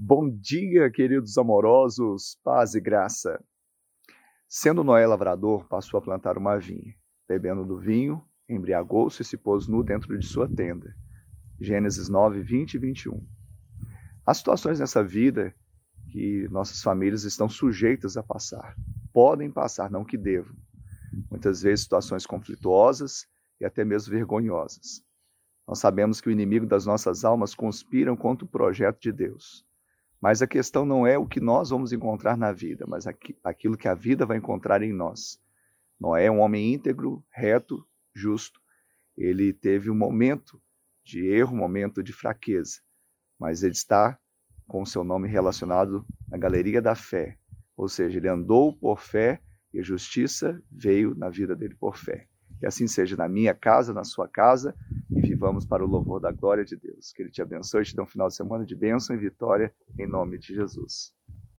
Bom dia, queridos amorosos, paz e graça. Sendo Noé lavrador, passou a plantar uma vinha. Bebendo do vinho, embriagou-se e se pôs nu dentro de sua tenda. Gênesis 9, 20 e 21. Há situações nessa vida que nossas famílias estão sujeitas a passar. Podem passar, não que devam. Muitas vezes situações conflituosas e até mesmo vergonhosas. Nós sabemos que o inimigo das nossas almas conspiram contra o projeto de Deus. Mas a questão não é o que nós vamos encontrar na vida, mas aquilo que a vida vai encontrar em nós. Noé é um homem íntegro, reto, justo. Ele teve um momento de erro, um momento de fraqueza, mas ele está com seu nome relacionado na galeria da fé. Ou seja, ele andou por fé e a justiça veio na vida dele por fé. Que assim seja na minha casa, na sua casa, e vivamos para o louvor da glória de Deus. Que Ele te abençoe te dê um final de semana de bênção e vitória, em nome de Jesus.